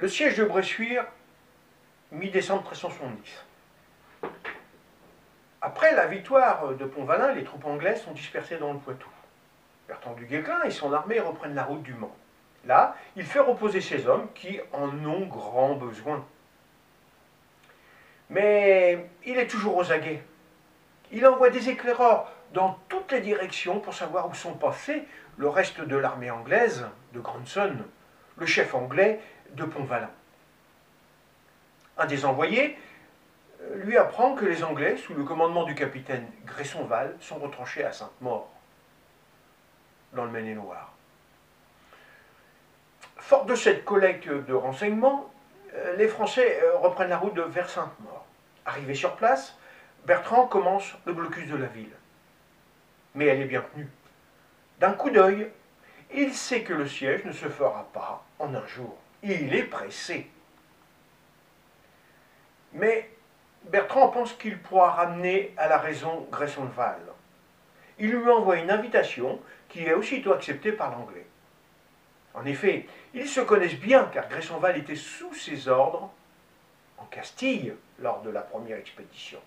Le siège de Bressuire, mi-décembre 1370. Après la victoire de Pont-Valin, les troupes anglaises sont dispersées dans le Poitou. Bertrand du Guesclin et son armée reprennent la route du Mans. Là, il fait reposer ses hommes qui en ont grand besoin. Mais il est toujours aux aguets. Il envoie des éclaireurs dans toutes les directions pour savoir où sont passés le reste de l'armée anglaise de Grandson, le chef anglais de Pont-Valin. Un des envoyés euh, lui apprend que les Anglais, sous le commandement du capitaine Gressonval, sont retranchés à Sainte-Maure, dans le Maine-et-Loire. Fort de cette collecte de renseignements, euh, les Français euh, reprennent la route vers Sainte-Maure. Arrivé sur place, Bertrand commence le blocus de la ville. Mais elle est bien tenue. D'un coup d'œil, il sait que le siège ne se fera pas en un jour. Il est pressé. Mais Bertrand pense qu'il pourra ramener à la raison Gressonval. Il lui envoie une invitation qui est aussitôt acceptée par l'anglais. En effet, ils se connaissent bien car Gressonval était sous ses ordres en Castille lors de la première expédition.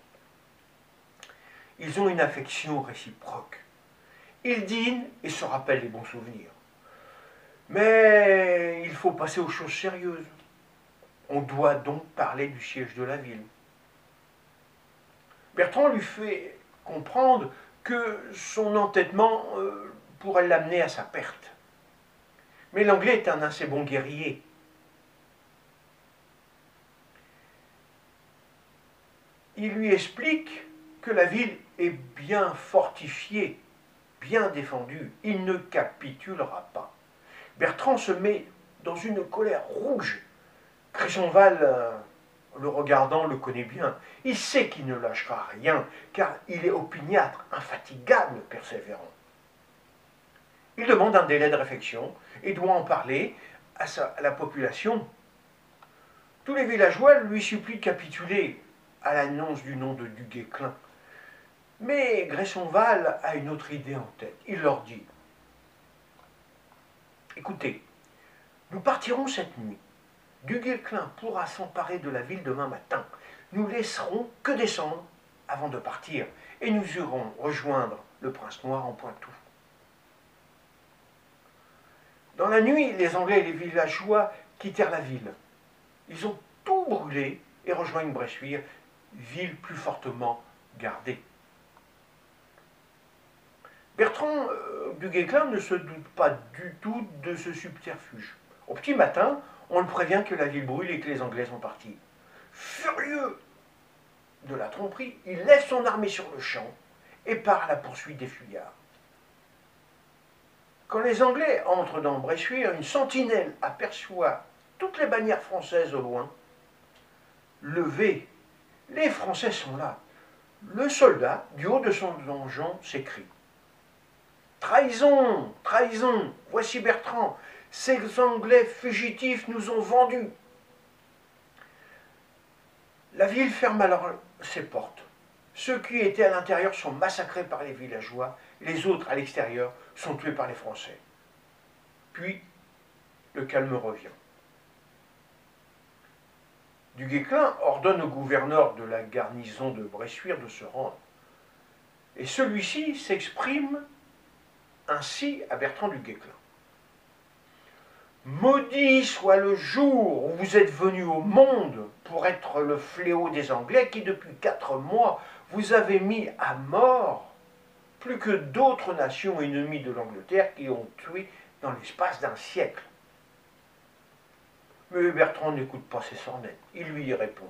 Ils ont une affection réciproque. Ils dînent et se rappellent les bons souvenirs. Mais il faut passer aux choses sérieuses. On doit donc parler du siège de la ville. Bertrand lui fait comprendre que son entêtement euh, pourrait l'amener à sa perte. Mais l'anglais est un assez bon guerrier. Il lui explique que la ville est bien fortifiée, bien défendue. Il ne capitulera pas. Bertrand se met dans une colère rouge. Cresonval, euh, le regardant, le connaît bien. Il sait qu'il ne lâchera rien, car il est opiniâtre, infatigable, persévérant. Il demande un délai de réflexion et doit en parler à, à la population. Tous les villageois lui supplient de capituler à l'annonce du nom de Duguay-Clin. Mais Gressonval a une autre idée en tête. Il leur dit Écoutez, nous partirons cette nuit. Duguay-Clin pourra s'emparer de la ville demain matin. Nous laisserons que descendre avant de partir et nous irons rejoindre le prince noir en Poitou. Dans la nuit, les Anglais et les villageois quittèrent la ville. Ils ont tout brûlé et rejoignent Bressuire, ville plus fortement gardée. Bertrand euh, du Guesclin ne se doute pas du tout de ce subterfuge. Au petit matin, on le prévient que la ville brûle et que les Anglais sont partis. Furieux de la tromperie, il laisse son armée sur le champ et part à la poursuite des fuyards. Quand les Anglais entrent dans Bressuire, une sentinelle aperçoit toutes les bannières françaises au loin. Levées, les Français sont là. Le soldat, du haut de son donjon, s'écrie Trahison, trahison, voici Bertrand, ces Anglais fugitifs nous ont vendus. La ville ferme alors ses portes. Ceux qui étaient à l'intérieur sont massacrés par les villageois, les autres à l'extérieur sont tués par les Français. Puis, le calme revient. Du Guesclin ordonne au gouverneur de la garnison de Bressuire de se rendre. Et celui-ci s'exprime ainsi à Bertrand du Guesclin. Maudit soit le jour où vous êtes venu au monde pour être le fléau des Anglais qui, depuis quatre mois, vous avez mis à mort plus que d'autres nations ennemies de l'Angleterre qui ont tué dans l'espace d'un siècle. Mais Bertrand n'écoute pas ses sornettes. Il lui répond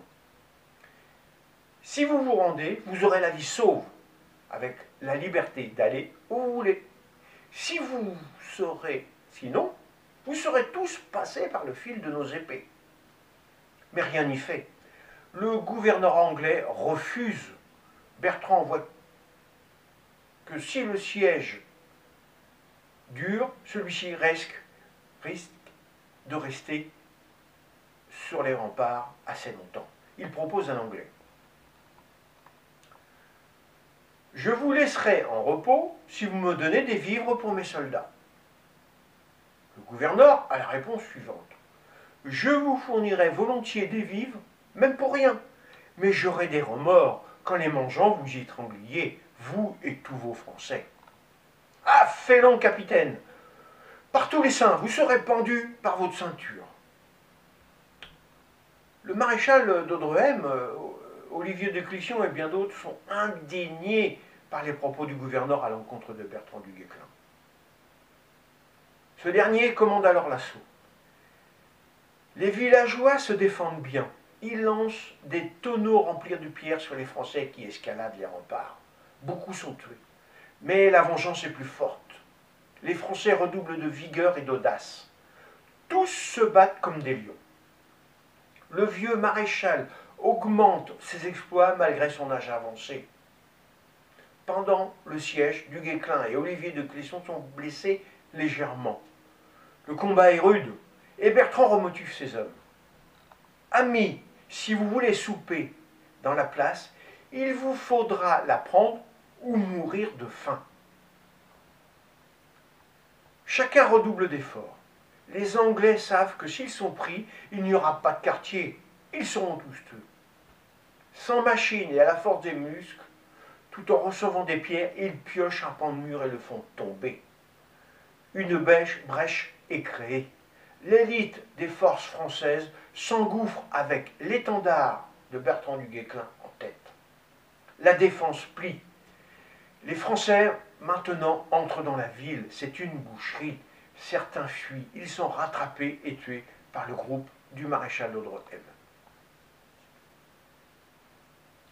Si vous vous rendez, vous aurez la vie sauve, avec la liberté d'aller où vous voulez. Si vous serez, sinon, vous serez tous passés par le fil de nos épées. Mais rien n'y fait. Le gouverneur anglais refuse. Bertrand voit que si le siège dure, celui-ci risque, risque de rester sur les remparts assez longtemps. Il propose un anglais. Je vous laisserai en repos si vous me donnez des vivres pour mes soldats. Le gouverneur a la réponse suivante. je vous fournirai volontiers des vivres, même pour rien, mais j'aurai des remords quand les mangeant vous étrangliez, vous et tous vos Français. Ah, capitaine, par tous les saints, vous serez pendu par votre ceinture. Le maréchal d'Audrehem, euh, Olivier de Clisson et bien d'autres sont indignés par les propos du gouverneur à l'encontre de Bertrand du Guesclin. Ce dernier commande alors l'assaut. Les villageois se défendent bien. Ils lancent des tonneaux remplis de pierres sur les Français qui escaladent les remparts. Beaucoup sont tués. Mais la vengeance est plus forte. Les Français redoublent de vigueur et d'audace. Tous se battent comme des lions le vieux maréchal augmente ses exploits malgré son âge avancé. Pendant le siège, du et Olivier de Clisson sont blessés légèrement. Le combat est rude et Bertrand remotive ses hommes. Amis, si vous voulez souper dans la place, il vous faudra la prendre ou mourir de faim. Chacun redouble d'efforts les Anglais savent que s'ils sont pris, il n'y aura pas de quartier. Ils seront tous tués. Sans machine et à la force des muscles, tout en recevant des pierres, ils piochent un pan de mur et le font tomber. Une brèche est créée. L'élite des forces françaises s'engouffre avec l'étendard de Bertrand du Guesclin en tête. La défense plie. Les Français, maintenant, entrent dans la ville. C'est une boucherie certains fuient. Ils sont rattrapés et tués par le groupe du maréchal d'Audrehem.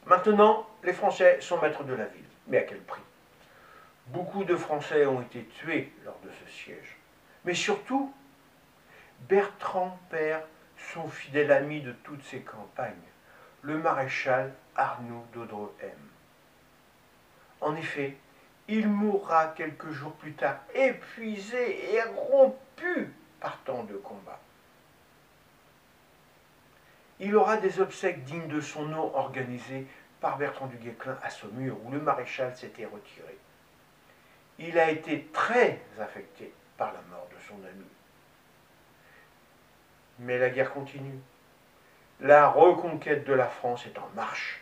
Maintenant, les Français sont maîtres de la ville. Mais à quel prix? Beaucoup de Français ont été tués lors de ce siège. Mais surtout, Bertrand perd son fidèle ami de toutes ses campagnes, le maréchal Arnaud d'Audrehem. En effet, il mourra quelques jours plus tard, épuisé et rompu par tant de combats. Il aura des obsèques dignes de son nom organisées par Bertrand du Guesclin à Saumur, où le maréchal s'était retiré. Il a été très affecté par la mort de son ami. Mais la guerre continue. La reconquête de la France est en marche.